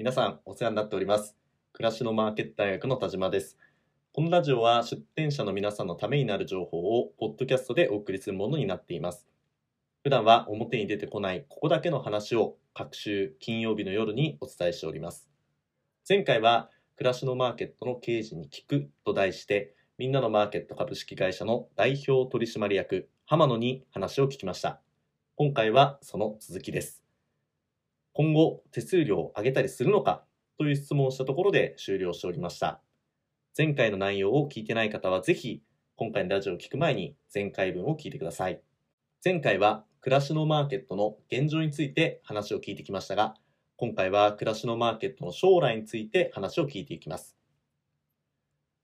皆さんお世話になっております。暮らしのマーケット大学の田島です。このラジオは出展者の皆さんのためになる情報をポッドキャストでお送りするものになっています。普段は表に出てこないここだけの話を各週金曜日の夜にお伝えしております。前回は暮らしのマーケットの経営陣に聞くと題してみんなのマーケット株式会社の代表取締役浜野に話を聞きました。今回はその続きです。今後手数料を上げたりするのかという質問をしたところで終了しておりました。前回の内容を聞いてない方はぜひ今回のラジオを聞く前に前回分を聞いてください。前回は暮らしのマーケットの現状について話を聞いてきましたが、今回は暮らしのマーケットの将来について話を聞いていきます。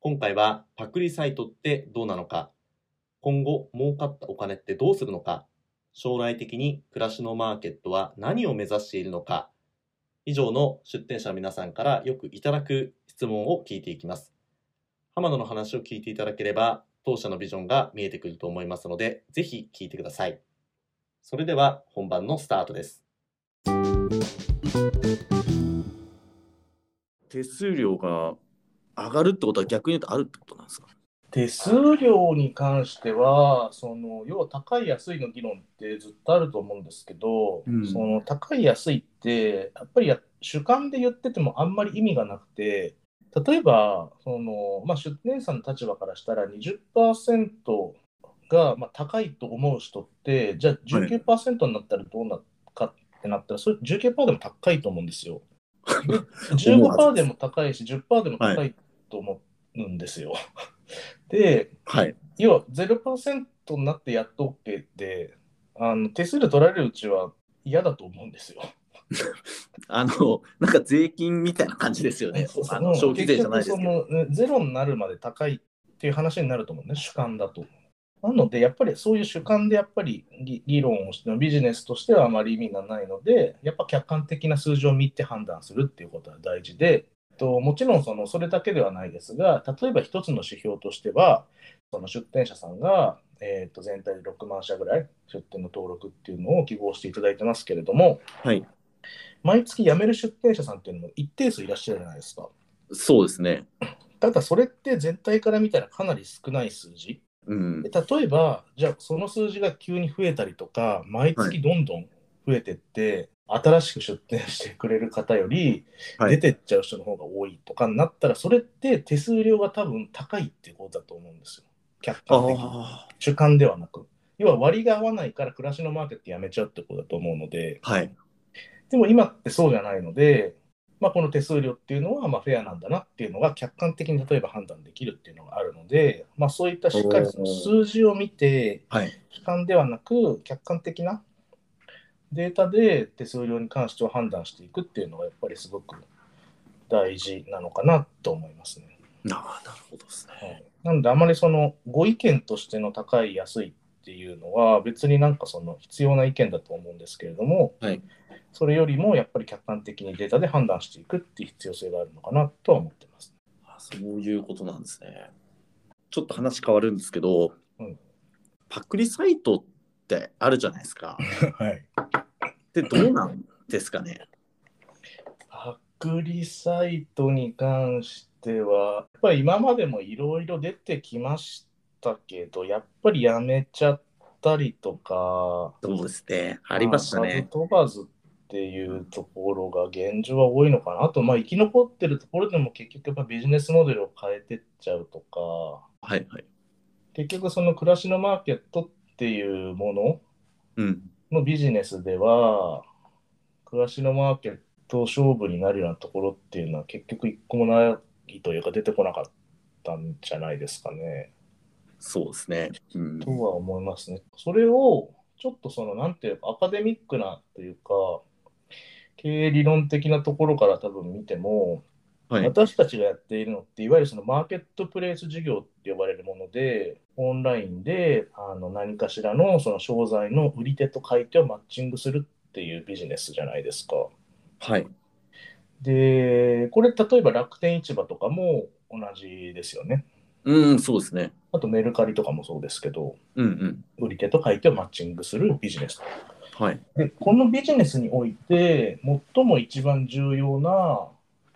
今回はパクリサイトってどうなのか、今後儲かったお金ってどうするのか、将来的に暮らしのマーケットは何を目指しているのか、以上の出展者の皆さんからよくいただく質問を聞いていきます。浜野の話を聞いていただければ、当社のビジョンが見えてくると思いますので、ぜひ聞いてください。それでは本番のスタートです。手数料が上がるってことは逆に言うとあるってことなんですか？手数料に関しては、その要は高い安いの議論ってずっとあると思うんですけど、うんその高い安いって、やっぱりや主観で言っててもあんまり意味がなくて、例えばその、まあ、出店者の立場からしたら20%が、まあ、高いと思う人って、じゃあ19%になったらどうなるかってなったら、それ19%でも高いと思うんですよ。で15%でも高いし、10%でも高いと思うんですよ。で、はい。要は0%になってやっと OK で、あの手数料取られるうちは嫌だと思うんですよ。あの、なんか税金みたいな感じですよね。あの消費税じゃないですけど。ゼロになるまで高いっていう話になると思うね、主観だと。なので、やっぱりそういう主観でやっぱり議議論をしてもビジネスとしてはあまり意味がないので、やっぱ客観的な数字を見て判断するっていうことは大事で、ともちろんそのそれだけではないですが、例えば一つの指標としては、その出店者さんが、えー、と全体で6万社ぐらい出店の登録っていうのを記号していただいてますけれども、はい。毎月辞める出店者さんっていうのも一定数いらっしゃるじゃないですか。そうですね。ただそれって全体から見たらかなり少ない数字。うんで。例えば、じゃあその数字が急に増えたりとか、毎月どんどん増えてって、新しく出店してくれる方よりはい出てっちゃう人の方が多いとかになったら、それって手数料が多分高いってことだと思うんですよ。客観的に。あ主観ではなく。要は割が合わないから暮らしのマーケットやめちゃうってことだと思うので、あ。はい。でも今ってそうじゃないので、まあ、この手数料っていうのはまあフェアなんだなっていうのが客観的に例えば判断できるっていうのがあるので、まあ、そういったしっかりその数字を見て、はい。主観ではなく客観的なデータで手数料に関しては判断していくっていうのがやっぱりすごく大事なのかなと思いますね。ああ、なるほどですね。はい、なのであまりそのご意見としての高い安いっていうのは別になんかその必要な意見だと思うんですけれども、はいそれよりもやっぱり客観的にデータで判断していくっていう必要性があるのかなとは思ってます。あそういうことなんですね。ちょっと話変わるんですけど、うんパクリサイトってあるじゃないですか。はい、で、どうなんですかね？パクリサイトに関しては、やっぱり今までもいろいろ出てきましたけど、やっぱりやめちゃったりとか、そうですね。ありましたね。数飛ばずっていうところが現状は多いのかな。あと、まあ、生き残ってるところでも結局やっぱビジネスモデルを変えてっちゃうとか、はいはい。結局その暮らしのマーケットっていうものうん。のビジネスでは、暮らしのマーケット勝負になるようなところっていうのは結局一個もないというか出てこなかったんじゃないですかね。そうですね。うんとは思いますね。それをちょっとそのなんていうかアカデミックなというか経営理論的なところから多分見ても、はい。私たちがやっているのっていわゆるそのマーケットプレイス事業って呼ばれるものでオンラインであの何かしらのその商材の売り手と買い手をマッチングするっていうビジネスじゃないですか。はい。でこれ例えば楽天市場とかも同じですよね。うん、そうですね。あとメルカリとかもそうですけど、うんうん。売り手と買い手をマッチングするビジネス。はい。で、このビジネスにおいて、最も一番重要な、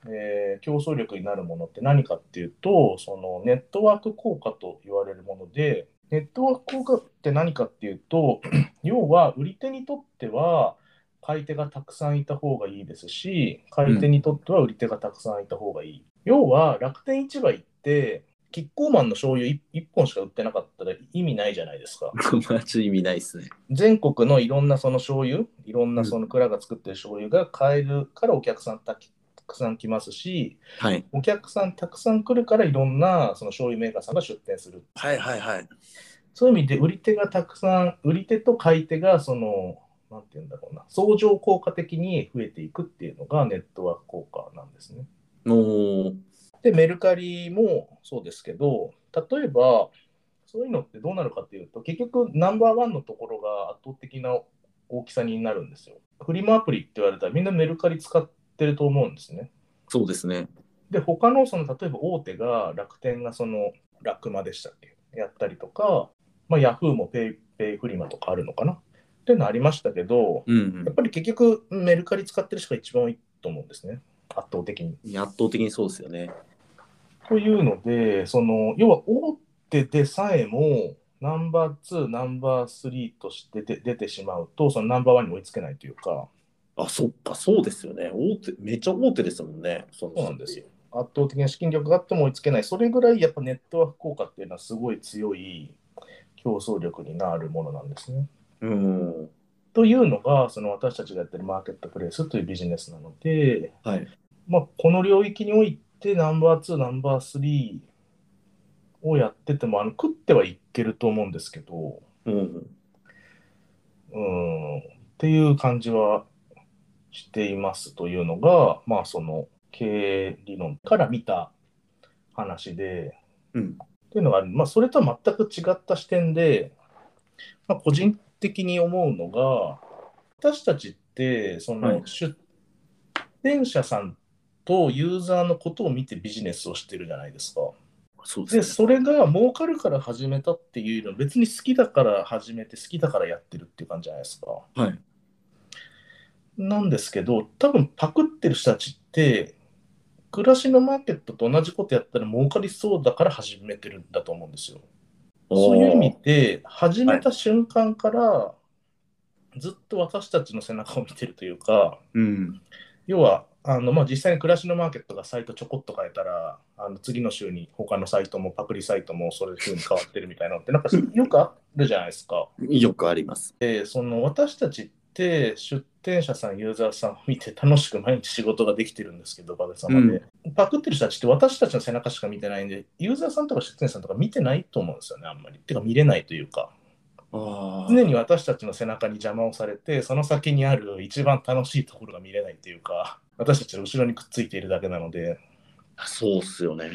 えー競争力になるものって何かっていうと、そのネットワーク効果と言われるもので、ネットワーク効果って何かっていうと、要は売り手にとっては、買い手がたくさんいた方がいいですし、買い手にとっては売り手がたくさんいた方がいい。要は楽天市場行って、キッコーマンの醤油 1, 本しか売ってなかったら意味ないじゃないですか。マジ意味ないですね。全国のいろんなその醤油、いろんなその蔵が作ってる醤油が買えるからお客さんたくさん来ますし、はい。お客さんたくさん来るからいろんなその醤油メーカーさんが出店する。はいはいはい。そういう意味で売り手がたくさん、売り手と買い手がその、なんて言うんだろうな、相乗効果的に増えていくっていうのがネットワーク効果なんですね。おーで、メルカリもそうですけど、例えば、そういうのってどうなるかっていうと、結局ナンバーワンのところが圧倒的な大きさになるんですよ。フリマアプリって言われたらみんなメルカリ使ってると思うんですね。そうですね。で、他のその例えば大手が楽天がそのラクマでしたっけ？やったりとか、まあ、ヤフーもペイペイフリマとかあるのかな？っていうのありましたけど、うんやっぱり結局メルカリ使ってる人が一番多いと思うんですね。圧倒的に。うん。圧倒的にそうですよね。というので、その要は大手でさえもナンバー2、ナンバー3としてで出てしまうと、そのナンバーワンに追いつけないというか、あ、そっか、そうですよね。大手、めっちゃ大手ですもんね。そそうなんですよ。圧倒的な資金力があっても追いつけない、それぐらいやっぱネットワーク効果っていうのはすごい強い競争力になるものなんですね。うん。というのが、その私たちがやってるマーケットプレイスというビジネスなので、はい。まあ、この領域においてナンバー2、ナンバー3をやっててもあの食ってはいけると思うんですけど、うん。うん、っていう感じはしていますというのが、まあ、その経営理論から見た話で、うん。っていうのがある、まあ、それとは全く違った視点で、まあ、個人的に思うのが、私たちって、そはいの出店者さんとユーザーのことを見てビジネスをしてるじゃないですか。で、そうですね。それが儲かるから始めたっていうのは、別に好きだから始めて、好きだからやってるっていう感じじゃないですか。はい。なんですけど、多分パクってる人たちって、暮らしのマーケットと同じことやったら儲かりそうだから始めてるんだと思うんですよ。そういう意味で、始めた瞬間から、ずっと私たちの背中を見てるというか、うん。要は、あのまあ、実際に暮らしのマーケットがサイトちょこっと変えたら、あの次の週に他のサイトもパクリサイトもそういう風に変わってるみたいなのって、なんかよくあるじゃないですか。よくあります。で、その私たちって出店者さん、ユーザーさんを見て楽しく毎日仕事ができてるんですけど、おかげさまで。パクってる人たちって私たちの背中しか見てないんで、ユーザーさんとか出店者さんとか見てないと思うんですよね、あんまり。てか見れないというか。あ常に私たちの背中に邪魔をされて、その先にある一番楽しいところが見れないというか、私たちの後ろにくっついているだけなので、あ。そうっすよね。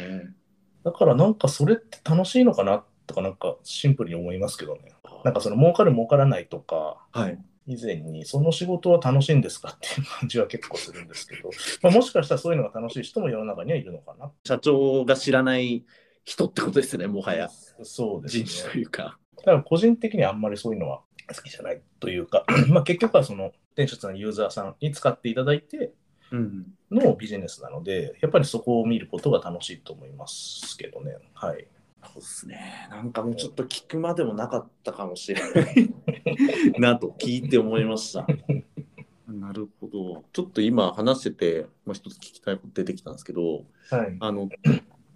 だからなんかそれって楽しいのかなとか、なんかシンプルに思いますけどね。なんかその儲かる儲からないとか、はい。以前にその仕事は楽しいんですか？っていう感じは結構するんですけど、まあ、もしかしたらそういうのが楽しい人も世の中にはいるのかな。社長が知らない人ってことですね、もはや。そうですね人。種というか。だから個人的にはあんまりそういうのは好きじゃないというか、まあ結局はその店主さんのユーザーさんに使っていただいてうん。のビジネスなので、やっぱりそこを見ることが楽しいと思いますけどね。はい。そうですね。なんかもうちょっと聞くまでもなかったかもしれない なと聞いて思いました。なるほど。ちょっと今話してて、まあ、一つ聞きたいこと出てきたんですけど、はい。あの、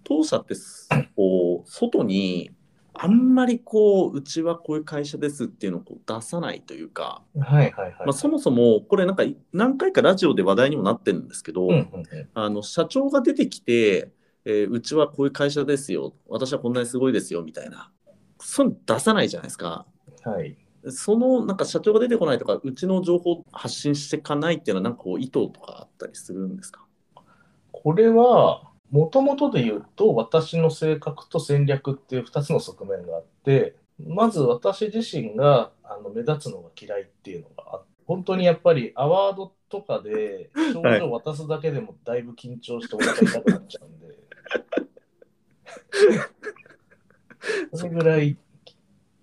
当社ってす、こう、外に、あんまりこう、うちはこういう会社ですっていうのをこう出さないというか、はいはいはい。まあ、そもそも、これなんか何回かラジオで話題にもなってるんですけど、うんうんうんあの社長が出てきて、えーうちはこういう会社ですよ、私はこんなにすごいですよみたいな、そういうの出さないじゃないですか。はい。そのなんか社長が出てこないとか、うちの情報を発信していかないっていうのは、なんかこう意図とかあったりするんですか？これは、もともとで言うと、私の性格と戦略っていう2つの側面があって、まず私自身があの目立つのが嫌いっていうのがあって、本当にやっぱりアワードとかで 賞状を渡すだけでもだいぶ緊張してお腹痛くなっちゃうんで、それぐらい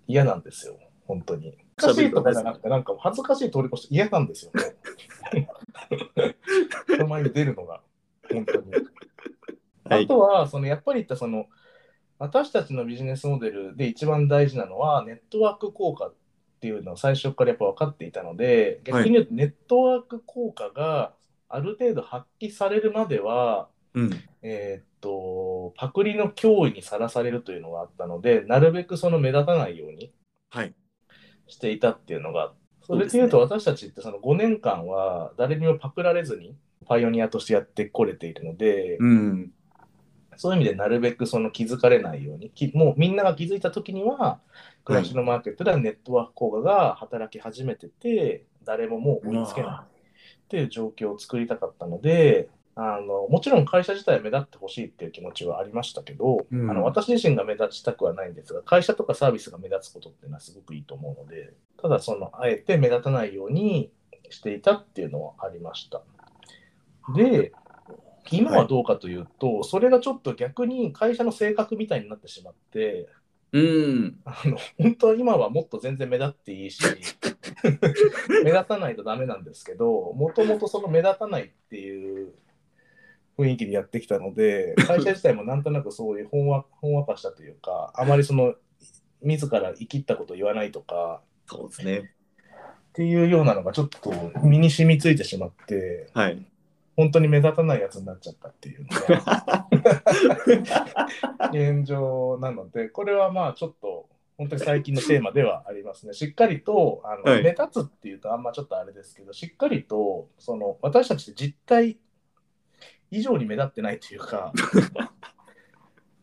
嫌なんですよ、本当に。かしいとかじゃなくて、なんか恥ずかしい通り越して嫌なんですよね。人前に出るのが、本当に。はいあとは、そのやっぱり言ったその、私たちのビジネスモデルで一番大事なのは、ネットワーク効果っていうのを最初からやっぱ分かっていたので、逆に言うと、ネットワーク効果がある程度発揮されるまでは、うん。えーっと、パクリの脅威にさらされるというのがあったので、なるべくその目立たないようにはい。していたっていうのが、それでいうと私たちってその5年間は誰にもパクられずにパイオニアとしてやってこれているので、うん。そういう意味でなるべくその気づかれないように、きもうみんなが気づいたときには、暮らしのマーケットではネットワーク効果が働き始めてて、誰ももう追いつけないっていう状況を作りたかったので、あのもちろん会社自体は目立ってほしいっていう気持ちはありましたけど、うんあの私自身が目立ちたくはないんですが、会社とかサービスが目立つことっていうのはすごくいいと思うので、ただその、あえて目立たないようにしていたっていうのはありました。で、今はどうかというと、それがちょっと逆に会社の性格みたいになってしまって、うん。あの本当は今はもっと全然目立っていいし、目立たないとダメなんですけど、もともとその目立たないっていう雰囲気でやってきたので、会社自体もなんとなくそういうほんわほんわかしたというか、あまりその自ら生きったことを言わないとかそうですね。っていうようなのがちょっと身に染みついてしまって、はい。本当に目立たないやつになっちゃったっていうのが 現状なので、これはまあちょっと本当に最近のテーマではありますね。しっかりとあの、はい目立つっていうとあんまちょっとあれですけど、しっかりとその私たちって実態以上に目立ってないというか、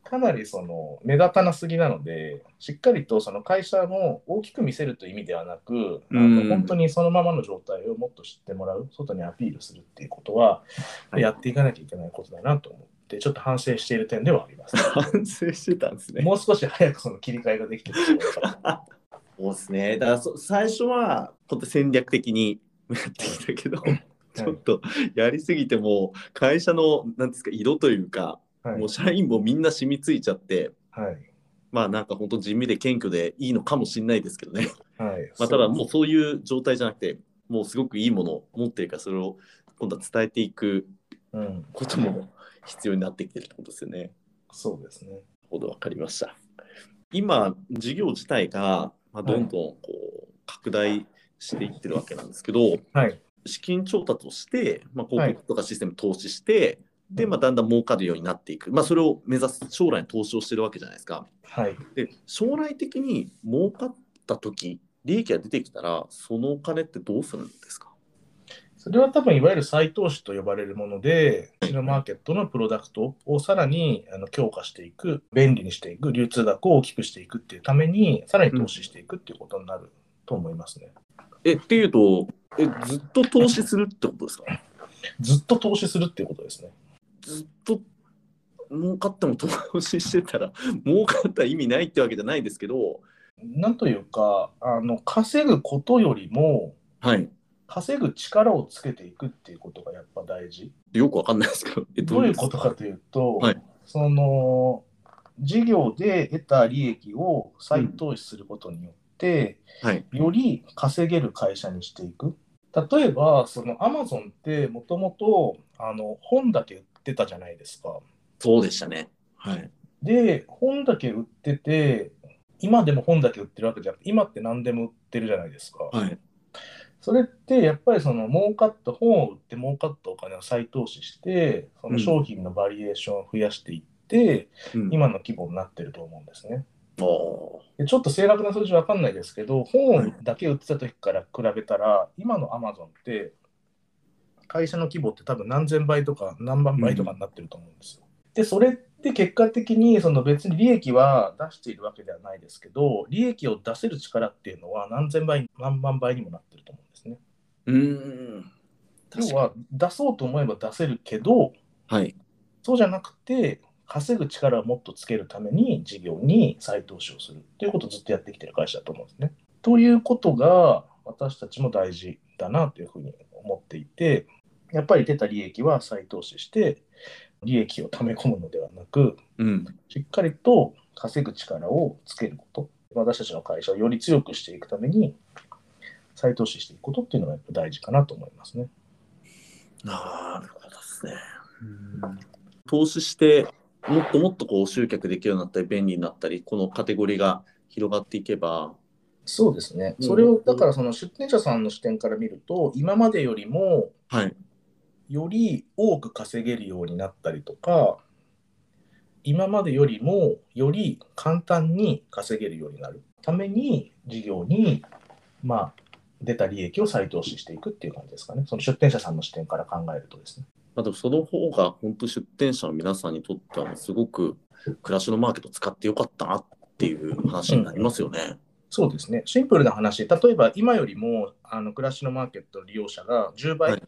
かなりその目立たなすぎなので、しっかりとその会社も大きく見せるという意味ではなく、本当にそのままの状態をもっと知ってもらう、外にアピールするっていうことは、はいやっていかなきゃいけないことだなと思って、ちょっと反省している点ではあります。反省してたんですね。もう少し早くその切り替えができてると思いますそうですね。だからそ最初は本当戦略的にやってきたけど、ちょっとやりすぎてもう会社のなんですか色というか、はいもう社員もみんな染みついちゃって、はいまあなんか本当地味で謙虚でいいのかもしれないですけどね。はい。まあただもうそういう状態じゃなくて、もうすごくいいものを持ってるからそれを今度は伝えていくうん、ことも必要になってきてるってことですよね。そうですね。ほど分かりました。今、事業自体が、まあ、どんどんこう拡大していってるわけなんですけど、はい。資金調達をして、まあ、はい広告とかシステム投資して、で、まあ、だんだん儲かるようになっていく、まあ、それを目指す将来に投資をしてるわけじゃないですか。はい。で、将来的に儲かった時利益が出てきたら、そのお金ってどうするんですか？それは多分いわゆる再投資と呼ばれるもので、うちのマーケットのプロダクトをさらにあの強化していく、便利にしていく、流通額を大きくしていくっていうために、さらに投資していくっていうことになると思いますね。え、っていうと、えずっと投資するってことですか？ずっと投資するっていうことですね。ずっと儲かっても投資してたら儲かったら意味ないってわけじゃないですけど、なんというか、あの稼ぐことよりも、はい、稼ぐ力をつけていくっていうことがやっぱ大事。よくわかんないですけど、えどういうことかというと、はい。その事業で得た利益を再投資することによって、はい、より稼げる会社にしていく。例えば、そのアマゾンってもともとあの本だけ売ってたじゃないですか。そうでしたね。はい、で、本だけ売ってて、今でも本だけ売ってるわけじゃなくて、今って何でも売ってるじゃないですか。はい、それってやっぱりその儲かった本を売って儲かったお金を再投資して、その商品のバリエーションを増やしていって、うん、今の規模になってると思うんですね。ちょっと正確な数字わかんないですけど、本だけ売ってた時から比べたら、今のアマゾンって、会社の規模って多分何千倍とか何万倍とかになってると思うんですよ。で、それって結果的にその別に利益は出しているわけではないですけど、利益を出せる力っていうのは何千倍、何万倍にもなってると思うんですね。うーん。要は出そうと思えば出せるけど、はい、そうじゃなくて、稼ぐ力をもっとつけるために事業に再投資をするっていうことをずっとやってきてる会社だと思うんですね。ということが私たちも大事だなというふうに思っていて、やっぱり出た利益は再投資して、利益を溜め込むのではなく、うん、しっかりと稼ぐ力をつけること。私たちの会社をより強くしていくために、再投資していくことっていうのがやっぱ大事かなと思いますね。なるほどですね。投資して、もっともっとこう集客できるようになったり、便利になったり、このカテゴリーが広がっていけば、そうですね。うんそれを、だからその出店者さんの視点から見ると、今までよりも、はい。より多く稼げるようになったりとか、今までよりもより簡単に稼げるようになるために、事業に、まあ、出た利益を再投資していくっていう感じですかね。その出店者さんの視点から考えるとですね。まあ、でもその方が本当出店者の皆さんにとってはすごく暮らしのマーケット使ってよかったなっていう話になりますよね。そうですね。シンプルな話、例えば今よりもあの暮らしのマーケットの利用者が10倍はい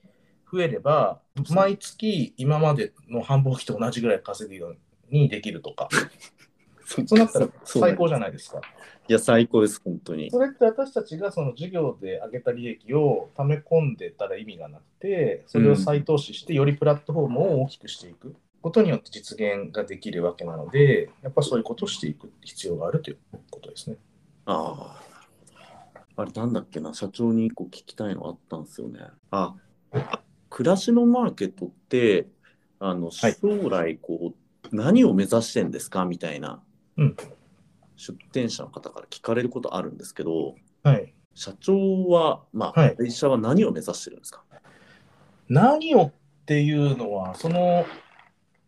増えれば、毎月今までの繁忙期と同じぐらい稼ぐようにできるとか、そうなったら最高じゃないですか。いや、最高です、本当に。それって私たちがその事業で上げた利益を溜め込んでたら意味がなくて、それを再投資して、よりプラットフォームを大きくしていくことによって実現ができるわけなので、やっぱそういうことをしていく必要があるということですね。ああ、なるほど。あれ、なんだっけな、社長に一個聞きたいのあったんですよね。あ、暮らしのマーケットって、あの、はい将来、こう、何を目指してんですか？みたいな、うん。出店者の方から聞かれることあるんですけど、はい。社長は、まあ、はい。会社は何を目指してるんですか？何をっていうのは、その、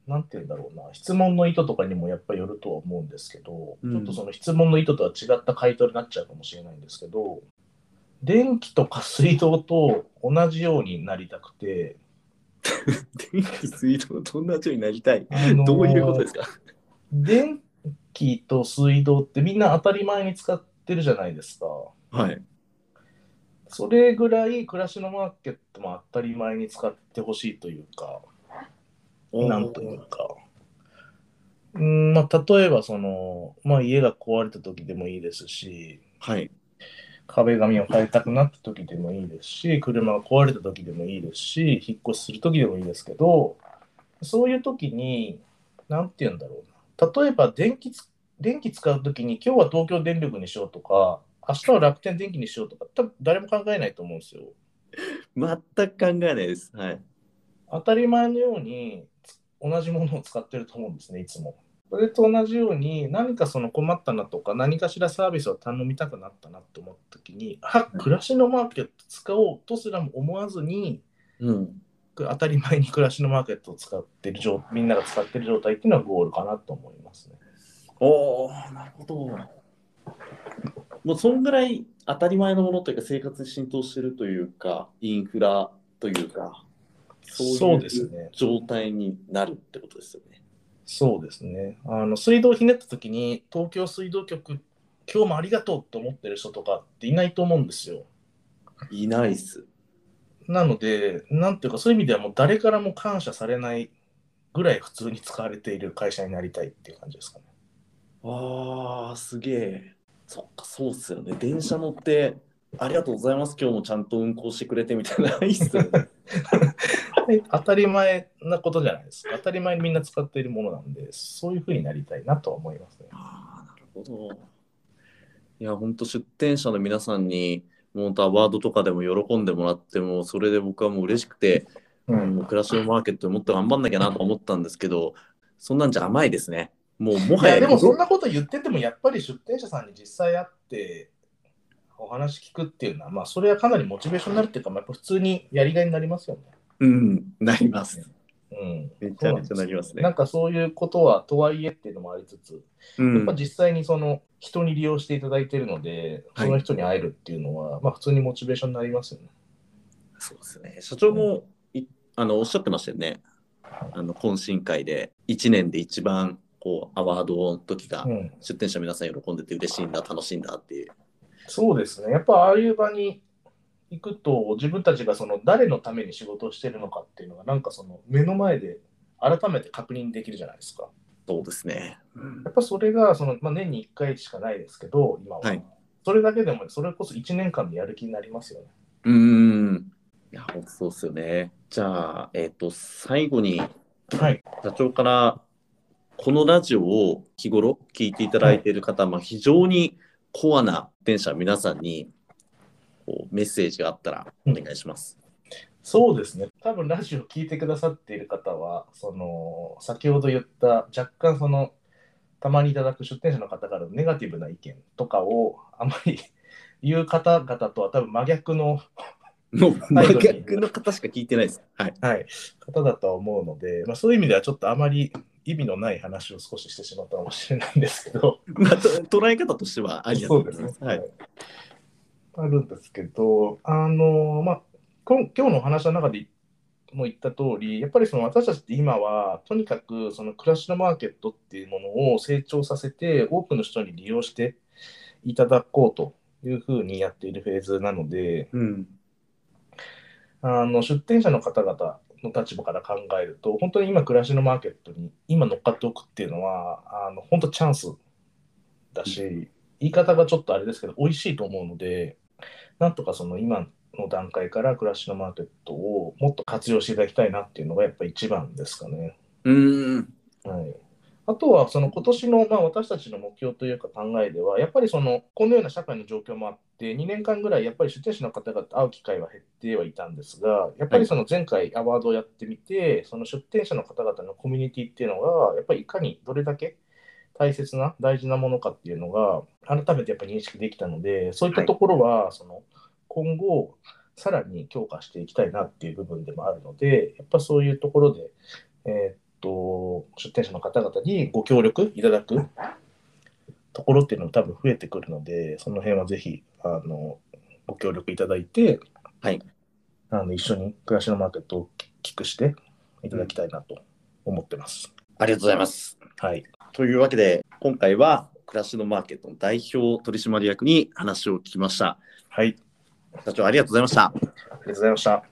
なんて言うんだろうな、質問の意図とかにもやっぱりよるとは思うんですけど、うん。ちょっとその質問の意図とは違った回答になっちゃうかもしれないんですけど、電気とか水道と同じようになりたくて、電気、水道と同じようになりたい。あのーどういうことですか？電気と水道ってみんな当たり前に使ってるじゃないですか。はい。それぐらい暮らしのマーケットも当たり前に使ってほしいというか、なんというか。うんまあ、例えばその、まあ、家が壊れた時でもいいですし、はい。壁紙を変えたくなった時でもいいですし、車が壊れた時でもいいですし、引っ越しする時でもいいですけど、そういう時に、なんて言うんだろうな。例えば電気つ、電気使う時に、今日は東京電力にしようとか、明日は楽天電気にしようとか、多分誰も考えないと思うんですよ。全く考えないです。はい。当たり前のようにつ同じものを使ってると思うんですね、いつも。それと同じように何かその困ったなとか何かしらサービスを頼みたくなったなと思った時に、あ暮らしのマーケット使おうとすらも思わずに、うん。当たり前に暮らしのマーケットを使ってる状みんなが使ってる状態っていうのはゴールかなと思いますね。おおなるほど。もうそんぐらい当たり前のものというか生活に浸透してるというかインフラというかそうそいうですね状態になるってことですよね。そうですね。あの水道をひねった時に東京水道局今日もありがとうと思ってる人とかっていないと思うんですよ。いないっす。なので、なんていうか、そういう意味ではもう誰からも感謝されないぐらい普通に使われている会社になりたいっていう感じですかね。ああすげえ。そっかそうっすよね。電車乗ってありがとうございます今日もちゃんと運行してくれてみたいないいっすよね。で 当たり前なことじゃないですか。当たり前にみんな使っているものなんで、そういうふうになりたいなとは思いますね。ああ、なるほど。いや、本当出店者の皆さんに、もう本当アワードとかでも喜んでもらっても、それで僕はもう嬉しくて、うもう暮らしのマーケットでもっと頑張んなきゃなと思ったんですけど、そんなんじゃ甘いですね。もうもはやでもそんなこと言ってても、やっぱり出店者さんに実際会って、お話聞くっていうのは、まあ、それはかなりモチベーションになるっていうか、まあ、やっぱ普通にやりがいになりますよね。うん、なります。うん、めちゃめちゃなりますねなんかそういうことはとはいえっていうのもありつつ、うんやっぱ、実際にその人に利用していただいているので、はいその人に会えるっていうのは、まあ普通にモチベーションになりますよね。そうですね。社長もいあのおっしゃってましたよね。あの懇親会で1年で一番こうアワードの時がうん、出店者皆さん喜んでて嬉しいんだ、楽しいんだっていう。そうですね。やっぱああいう場に行くと、自分たちがその誰のために仕事をしているのかっていうのが、なんかその目の前で改めて確認できるじゃないですか。そうですね。やっぱそれがその、まあ、年に1回しかないですけど、今は。はいそれだけでも、それこそ1年間のやる気になりますよね。うーん。いや、本当そうですよね。じゃあ、えっ、と、最後に、はい。社長から、このラジオを日頃聞いていただいている方、まあ、非常にコアな電車皆さんにこうメッセージがあったらお願いします。そうですね。多分ラジオ聞いてくださっている方は、その、先ほど言った若干その、たまにいただく出店者の方からのネガティブな意見とかをあまり 言う方々とは多分真逆の、真逆の方しか聞いてないです。はい。はい、方だとは思うので、まあ、そういう意味ではちょっとあまり意味のない話を少ししてしまったかもしれないんですけど、まあ、と捉え方としてはありだとそうですね思います。。はい。あるんですけど、あの、まあ、今日のお話の中でも言った通り、やっぱりその私たちって今は、とにかくその暮らしのマーケットっていうものを成長させて、多くの人に利用していただこうというふうにやっているフェーズなので、うん。あの出店者の方々の立場から考えると、本当に今、暮らしのマーケットに今乗っかっておくっていうのは、あの本当チャンスだし、言い方がちょっとあれですけど、美味しいと思うので、なんとかその今の段階から暮らしのマーケットをもっと活用していただきたいなっていうのがやっぱ一番ですかね。うん。はい、あとは、その今年の、まあ、私たちの目標というか考えでは、やっぱりそのこのような社会の状況もあって、2年間ぐらいやっぱり出店者の方々と会う機会は減ってはいたんですが、やっぱりその前回アワードをやってみて、その出店者の方々のコミュニティっていうのが、やっぱりいかにどれだけ大切な、大事なものかっていうのが、改めてやっぱり認識できたので、そういったところは、その今後、さらに強化していきたいなっていう部分でもあるので、やっぱそういうところで、えーっと、出店者の方々にご協力いただくところっていうのも多分増えてくるので、その辺はぜひ、あの、ご協力いただいて、はい。あの、一緒に暮らしのマーケットを大きくしていただきたいなと思ってます。ありがとうございます。はい。というわけで、今回は暮らしのマーケットの代表取締役に話を聞きました。はい。社長、ありがとうございました。ありがとうございました。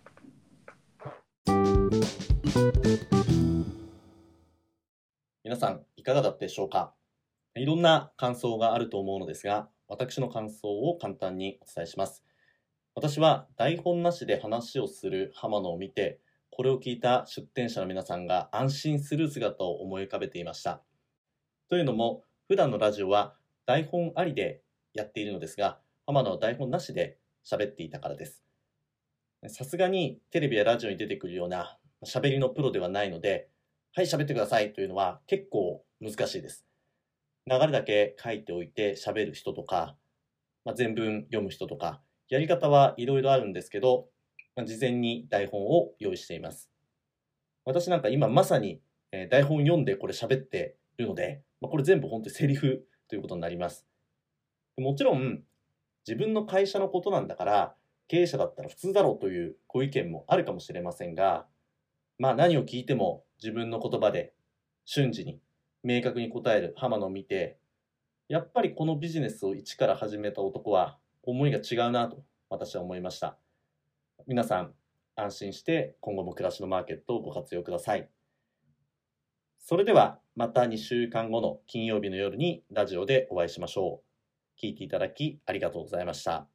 皆さんいかがだったでしょうか？いろんな感想があると思うのですが、私の感想を簡単にお伝えします。私は台本なしで話をする浜野を見て、これを聞いた出店者の皆さんが安心する姿を思い浮かべていました。というのも、普段のラジオは台本ありでやっているのですが、浜野は台本なしで喋っていたからです。さすがにテレビやラジオに出てくるような喋りのプロではないので、はい、喋ってくださいというのは結構難しいです。流れだけ書いておいて喋る人とか、まあ、全文読む人とか、やり方はいろいろあるんですけど、まあ、事前に台本を用意しています。私なんか今まさに、台本読んでこれ喋ってるので、まあ、これ全部本当にセリフということになります。もちろん、自分の会社のことなんだから、経営者だったら普通だろうというご意見もあるかもしれませんが、まあ何を聞いても自分の言葉で瞬時に明確に答える浜野を見て、やっぱりこのビジネスを一から始めた男は思いが違うなと私は思いました。皆さん安心して今後も暮らしのマーケットをご活用ください。それではまた2週間後の金曜日の夜にラジオでお会いしましょう。聞いていただきありがとうございました。